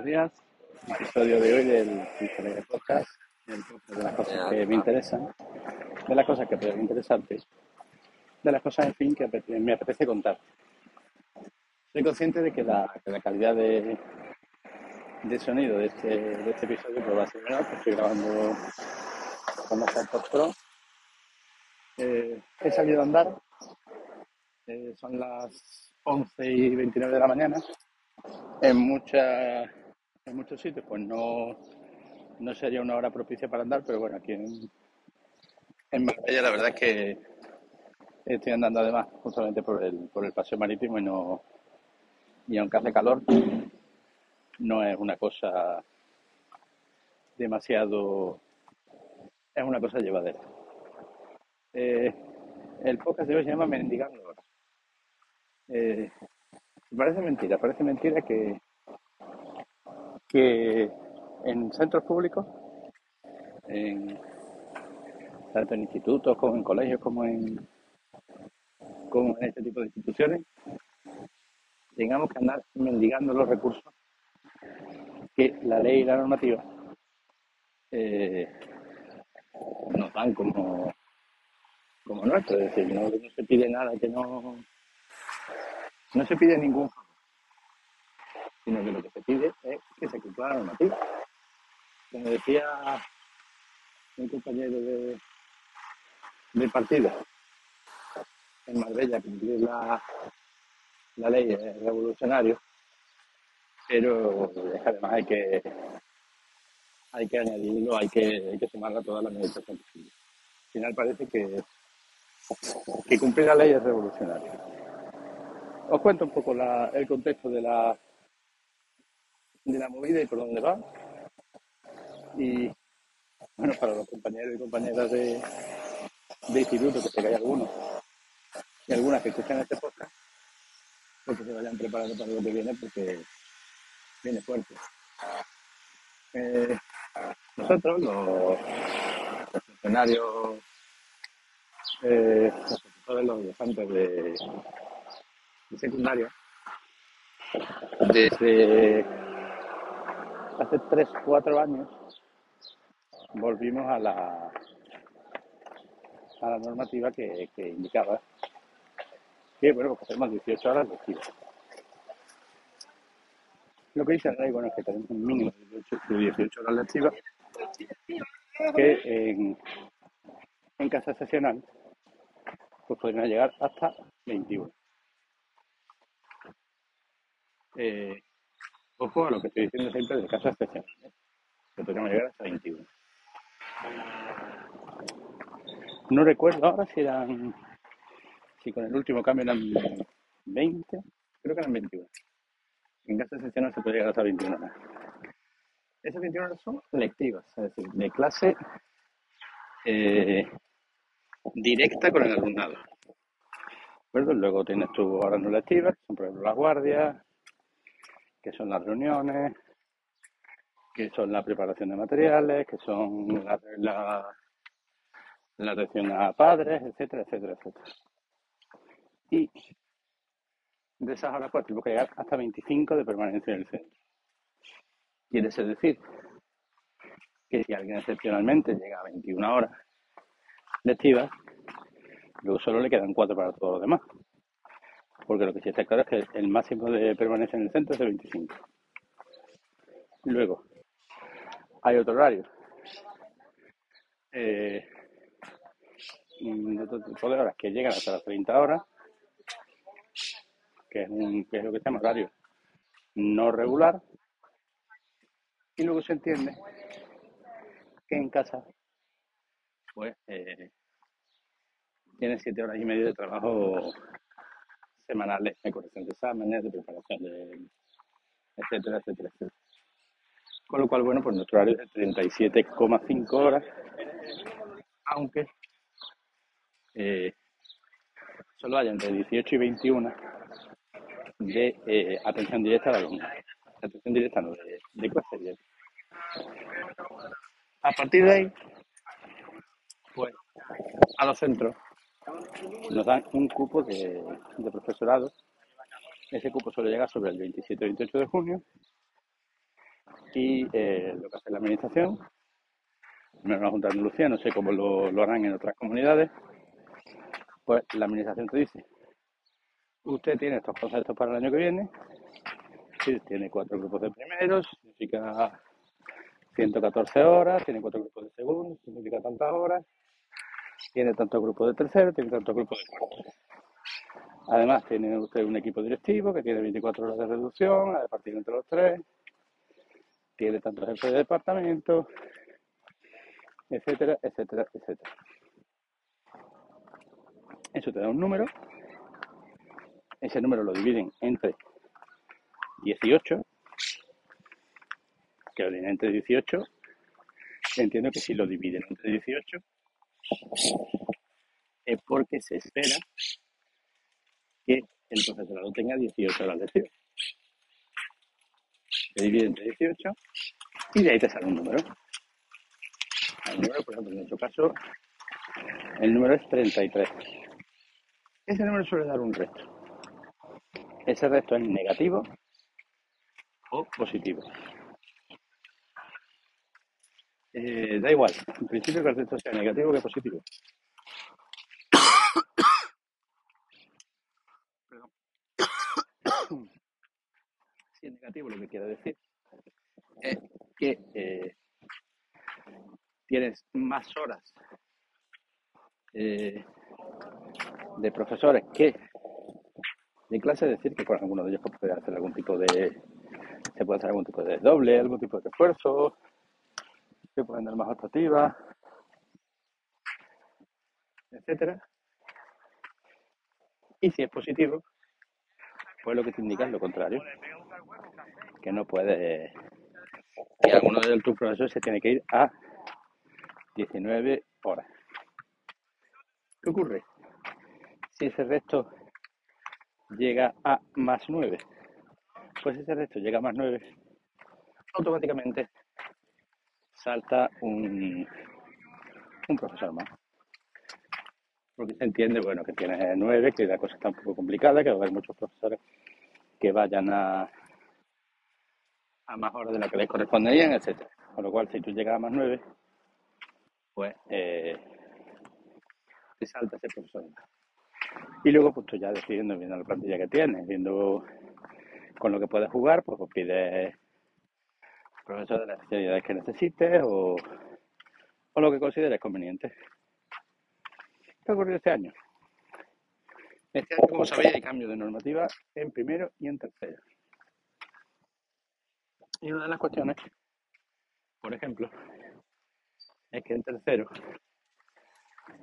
buenos días. Episodio de hoy del Diferente Podcast, el podcast de las cosas que me interesan, de las cosas que pueden interesarte, de las cosas, en fin, que me apetece contar. Soy consciente de que la, la calidad de, de, sonido de este, de este episodio pues va a ser menor, porque estoy grabando con los AirPods Pro. Eh, he salido a andar, eh, son las 11 y 29 de la mañana. En, muchas en muchos sitios pues no, no sería una hora propicia para andar, pero bueno, aquí en, en Marbella la verdad es que estoy andando además justamente por el, por el paseo marítimo y no y aunque hace calor no es una cosa demasiado es una cosa llevadera. Eh, el podcast de hoy se llama Mendigando eh, parece mentira, parece mentira que, que en centros públicos, tanto en institutos como en colegios como en, como en este tipo de instituciones, tengamos que andar mendigando los recursos que la ley y la normativa eh, nos dan como, como nuestro. Es decir, no se pide nada que no no se pide ningún sino que lo que se pide es que se cumpla la normativa. Como decía un compañero de, partido en Marbella, cumplir la, la ley es revolucionario, pero además hay que hay que añadirlo, hay que, hay que sumarla a toda la administración. Al final parece que, que cumplir la ley es revolucionario os cuento un poco el contexto de la, de la movida y por dónde va. Y bueno, para los compañeros y compañeras de, instituto, que que hay algunos y algunas que escuchan este podcast, porque se vayan preparando para lo que viene, porque viene fuerte. Eh, nosotros, los, funcionarios, eh, los profesores, los de, de secundaria, desde hace 3, 4 años volvimos a la, a la normativa que, que indicaba que, bueno, pues hacemos 18 horas lectivas. Lo que dice la ley, bueno, es que tenemos un mínimo de 18, horas lectivas que en, en casa sesional pues podrían llegar hasta 21. Eh, ojo a lo que estoy diciendo siempre del caso especial, ¿eh? que podríamos llegar hasta 21. No recuerdo ahora si eran, si con el último cambio eran 20, creo que eran 21. En caso excepcional se puede llegar hasta 21 horas. Esas 21 horas son lectivas, es decir, de clase eh, directa con el alumnado. Luego tienes tus horas no lectivas, son por ejemplo las guardias, que son las reuniones, que son la preparación de materiales, que son la, la, atención a padres, etcétera, etcétera, etcétera. Y de esas horas pues tengo que llegar hasta 25 de permanencia en el centro. Quiere decir que si alguien excepcionalmente llega a 21 horas lectivas, luego solo le quedan 4 para todos los demás porque lo que sí está claro es que el máximo de permanencia en el centro es de 25. Luego, hay otro horario. Eh, otro tipo de horas que llegan hasta las 30 horas, que es, que es lo que se llama horario no regular. Y luego se entiende que en casa, pues, eh, tiene 7 horas y media de trabajo semanales de corrección de exámenes, de preparación de etcétera, etcétera, etcétera. Con lo cual, bueno, pues nuestro horario es de 37,5 horas, aunque eh, solo hay entre 18 y 21 de eh, atención directa al alumno. Atención directa no, de, de clase directa. A partir de ahí, pues, a los centros nos dan un cupo de, profesorado. Ese cupo suele llegar sobre el 27-28 de junio. Y eh, lo que hace la administración, menos la Junta de Andalucía, no sé cómo lo, lo harán en otras comunidades, pues la administración te dice, usted tiene estos conceptos para el año que viene, tiene cuatro grupos de primeros, significa 114 horas, tiene cuatro grupos de segundos, significa tantas horas, tiene tantos grupos de tercero, tiene tantos grupos de cuarto. Además, tiene usted un equipo directivo que tiene 24 horas de reducción, a partir entre los tres, tiene tantos jefes de departamento, etcétera, etcétera, etcétera. Eso te da un número, ese número lo dividen entre 18, que lo entre 18, entiendo que si lo dividen entre 18 es porque se espera que el profesorado tenga 18 horas de lección. Se divide entre 18 y de ahí te sale un número. El número, por ejemplo, en nuestro caso, el número es 33. Ese número suele dar un resto. Ese resto es negativo o positivo. Eh, da igual, en principio que el resto sea negativo que positivo. Si es negativo, lo que quiere decir es que eh, tienes más horas eh, de profesores que de clase, es decir, que con alguno de ellos puede hacer algún tipo de, se puede hacer algún tipo de doble, algún tipo de esfuerzo, se pueden dar más optativas, etcétera. Y si es positivo, pues lo que te indica es lo contrario, que no puede, que alguno de tus profesores se tiene que ir a 19 horas. ¿Qué ocurre? Si ese resto llega a más 9, pues ese resto llega a más 9, automáticamente salta un, un profesor más. Porque se entiende, bueno, que tienes 9, que la cosa está un poco complicada, que va a haber muchos profesores que vayan a, a más horas de lo que les corresponderían, etcétera. Con lo cual, si tú llegas a más 9, pues eh, te salta ese profesor. Y luego, pues tú ya decidiendo, viendo la plantilla que tienes, viendo con lo que puedes jugar, pues, pues pides profesor de las especialidades que necesites o, o lo que consideres conveniente. ¿Qué ha ocurrido este año? Este año, como sabéis, hay cambio de normativa en primero y en tercero. Y una de las cuestiones, por ejemplo, es que en tercero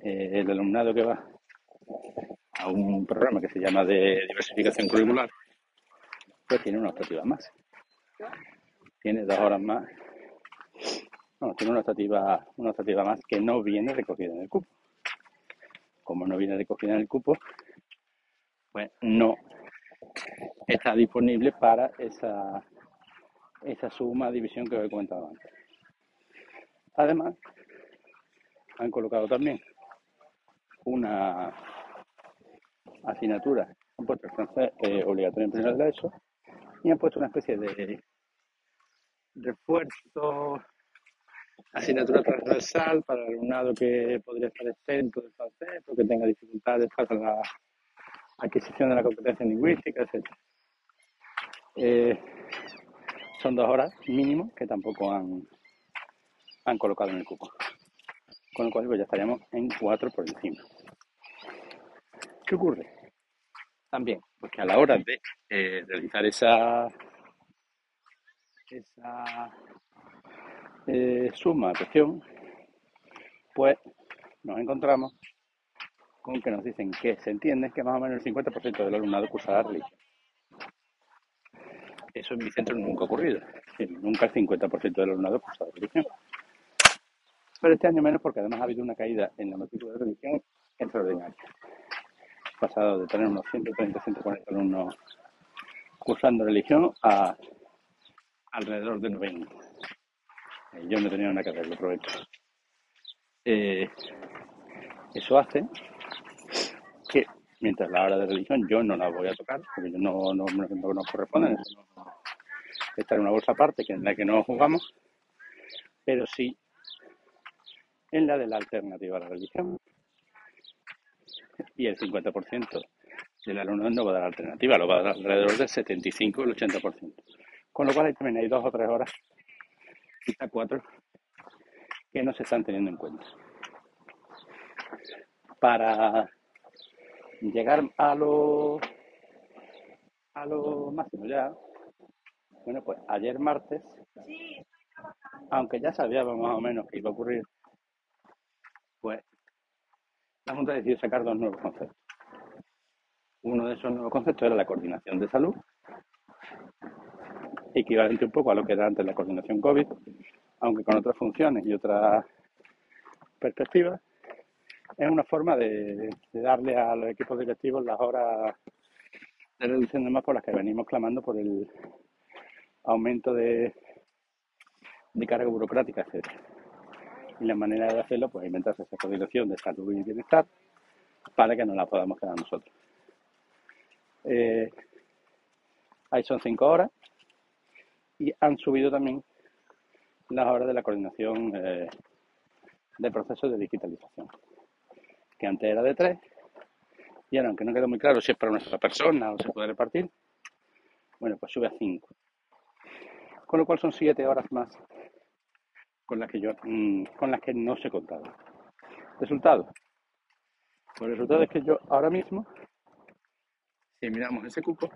eh, el alumnado que va a un programa que se llama de diversificación curricular, pues tiene una optativa más. Tiene dos horas más. No, tiene una optativa, una más que no viene recogida en el cupo. Como no viene recogida en el cupo, pues no está disponible para esa, esa suma división que os he comentado antes. Además, han colocado también una asignatura, han puesto el francés eh, obligatorio en primero de ESO y han puesto una especie de refuerzo, asignatura transversal para el alumnado que podría estar exento del francés o que tenga dificultades para la adquisición de la competencia lingüística, etc. Eh, son dos horas mínimo que tampoco han, han colocado en el cupo. Con lo cual pues ya estaríamos en cuatro por encima. ¿Qué ocurre? También, porque a la hora de eh, realizar esa, esa eh, suma, atención, pues nos encontramos con que nos dicen que se entiende que más o menos el 50% del alumnado cursará religión. Eso en mi centro nunca ha ocurrido. Nunca el 50% del alumnado cursará religión. Pero este año menos porque además ha habido una caída en la matrícula de religión extraordinaria. Pasado de tener unos 130, 140 alumnos cursando religión a alrededor de 90. Eh, yo no tenía una carrera, lo aprovecho. Eh, eso hace que mientras la hora de religión yo no la voy a tocar, porque no, no, no, no corresponde, está en una bolsa aparte, que en la que no jugamos, pero sí en la de la alternativa a la religión. Y el 50% del alumno no va a dar alternativa, lo va a dar alrededor del 75 o el 80%. Con lo cual ahí también hay dos o tres horas, quizá cuatro, que no se están teniendo en cuenta. Para llegar a lo, a lo máximo ya, bueno, pues ayer martes, aunque ya sabíamos más o menos que iba a ocurrir, pues la Junta decidió sacar dos nuevos conceptos. Uno de esos nuevos conceptos era la coordinación de salud, equivalente un poco a lo que era antes la coordinación COVID, aunque con otras funciones y otras perspectivas. Es una forma de, darle a los equipos directivos las horas de reducción de más por las que venimos clamando por el aumento de, de carga burocrática, etc. Y la manera de hacerlo, pues inventarse esa coordinación de salud y bienestar para que no la podamos quedar nosotros. Eh, ahí son cinco horas y han subido también las horas de la coordinación eh, de procesos de digitalización, que antes era de tres y ahora, aunque no queda muy claro si es para una sola persona o se puede repartir, bueno, pues sube a cinco. Con lo cual son siete horas más con las que yo mm, con las que no se contaba. Resultado. Pues el resultado es que yo ahora mismo si miramos ese cupo,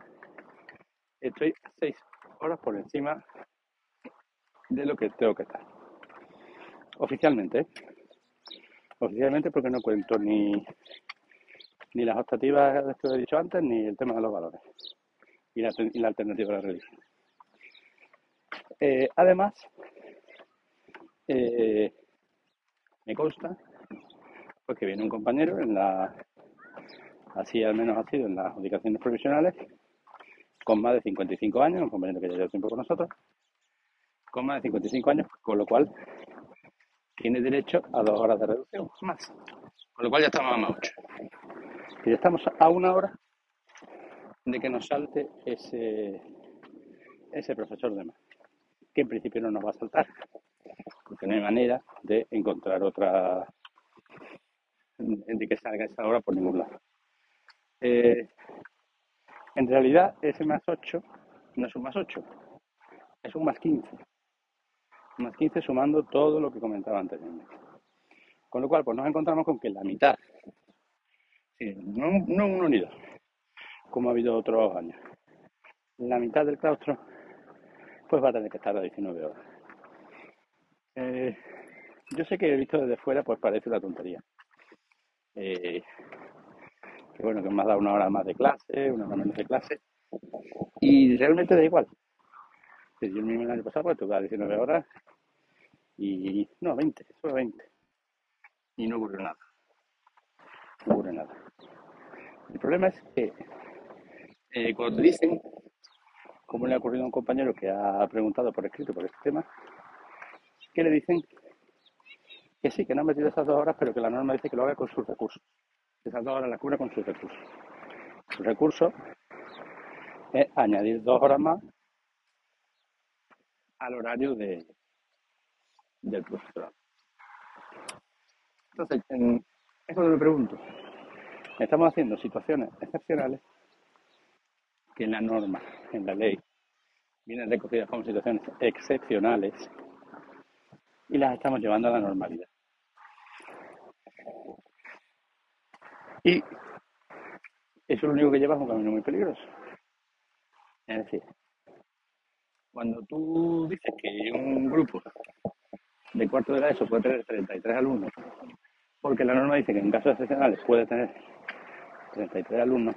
estoy seis horas por encima de lo que tengo que estar. Oficialmente. Oficialmente porque no cuento ni, ni las optativas que he dicho antes, ni el tema de los valores y la, alternativa a la religión. Eh, además, eh, me consta pues que viene un compañero en la así al menos ha sido en las adjudicaciones provisionales, con más de 55 años, un compañero que ya lleva tiempo con nosotros, con más de 55 años, con lo cual tiene derecho a dos horas de reducción más. Con lo cual ya estamos a 8. Y ya estamos a una hora de que nos salte ese, ese profesor de más, que en principio no nos va a saltar, porque no hay manera de encontrar otra, de que salga esa hora por ningún lado. Eh, en realidad, ese más 8 no es un más 8, es un más 15. más 15 sumando todo lo que comentaba anteriormente. Con lo cual, pues nos encontramos con que la mitad, no, no un unido, como ha habido otros años, la mitad del claustro, pues va a tener que estar a 19 horas. Eh, yo sé que he visto desde fuera, pues parece una tontería. Eh, bueno, que me ha dado una hora más de clase, una hora menos de clase, y realmente da igual. Yo el mismo año pasado pues tuve 19 horas y no, 20, solo 20. Y no ocurrió nada. No ocurrió nada. El problema es que eh, cuando te dicen, como le ha ocurrido a un compañero que ha preguntado por escrito por este tema, que le dicen que sí, que no ha metido esas dos horas, pero que la norma dice que lo haga con sus recursos esas dos horas la cura con sus recursos. Su recurso es añadir dos horas más al horario de, del profesorado. Entonces, en, eso me pregunto. Estamos haciendo situaciones excepcionales que en la norma, en la ley, vienen recogidas como situaciones excepcionales y las estamos llevando a la normalidad. Y eso es lo único que lleva es un camino muy peligroso. Es decir, cuando tú dices que un grupo de cuarto de la ESO puede tener 33 alumnos, porque la norma dice que en casos excepcionales puede tener 33 alumnos,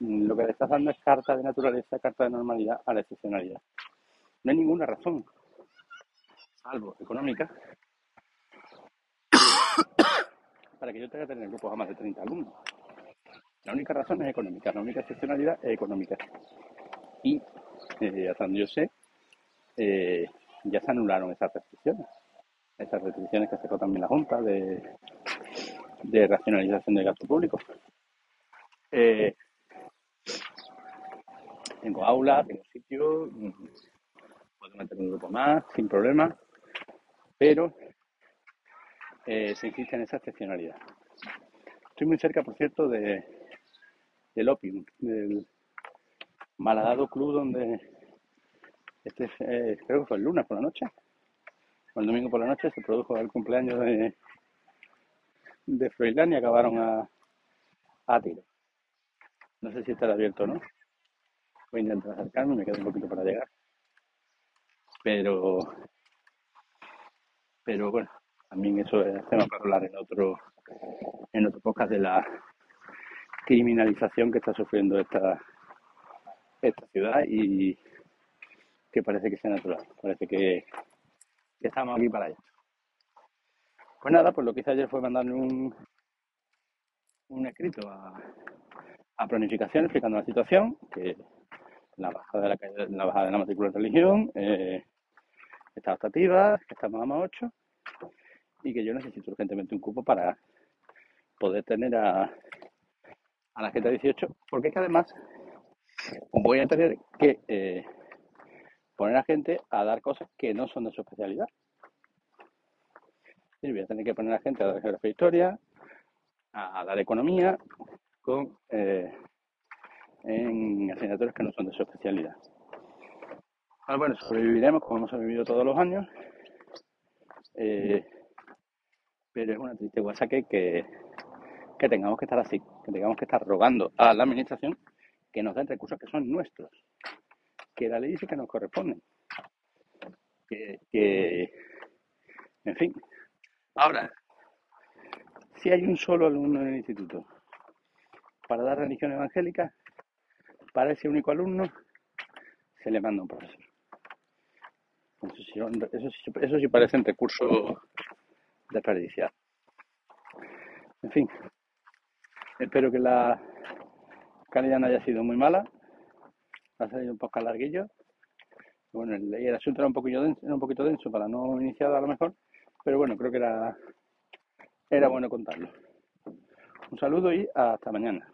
lo que le estás dando es carta de naturaleza, carta de normalidad a la excepcionalidad. No hay ninguna razón, salvo económica, para que yo tenga que tener grupos a más de 30 alumnos. La única razón es económica, la única excepcionalidad es económica. Y eh, hasta donde yo sé, eh, ya se anularon esas restricciones. Esas restricciones que sacó también la Junta de, racionalización del gasto público. Eh, Tengo aula, tengo sitio, mm, puedo meter un grupo más sin problema, pero eh, se insiste en esa excepcionalidad. Estoy muy cerca, por cierto, de, del Opium, del Malhadado Club, donde este eh, creo que fue el lunes por la noche, o el domingo por la noche, se produjo el cumpleaños de, de y acabaron a, a tiro. No sé si estará abierto o no. Voy a intentar acercarme, me queda un poquito para llegar. Pero, pero bueno, también eso es tema para hablar en otro, en otro podcast de la criminalización que está sufriendo esta, esta ciudad y que parece que sea natural. Parece que, estamos aquí para allá. Pues nada, pues lo que hice ayer fue mandarle un, un escrito a, a planificación explicando la situación, que la bajada de la, la, bajada de la matrícula de religión eh, está optativa, estamos a más 8 y que yo necesito urgentemente un cupo para poder tener a, a la gente de 18, porque es que además voy a tener que eh, poner a gente a dar cosas que no son de su especialidad. Voy a tener que poner a gente a dar geografía e historia, a, dar economía, con eh, en asignaturas que no son de su especialidad. Ah, bueno, sobreviviremos como hemos sobrevivido todos los años, eh, pero es una triste guasa que, que, que tengamos que estar así, que tengamos que estar rogando a la administración que nos den recursos que son nuestros, que la ley dice que nos corresponden. Que, en fin. Ahora, si hay un solo alumno en el instituto para dar religión evangélica, para ese único alumno se le manda un profesor. Eso sí, eso sí, parece un recurso desperdiciado. En fin, espero que la calidad no haya sido muy mala. Ha salido un poco larguillo. Bueno, el, el asunto era un, poquito denso, un poquito denso para no iniciar a lo mejor, pero bueno, creo que era, era bueno contarlo. Un saludo y hasta mañana.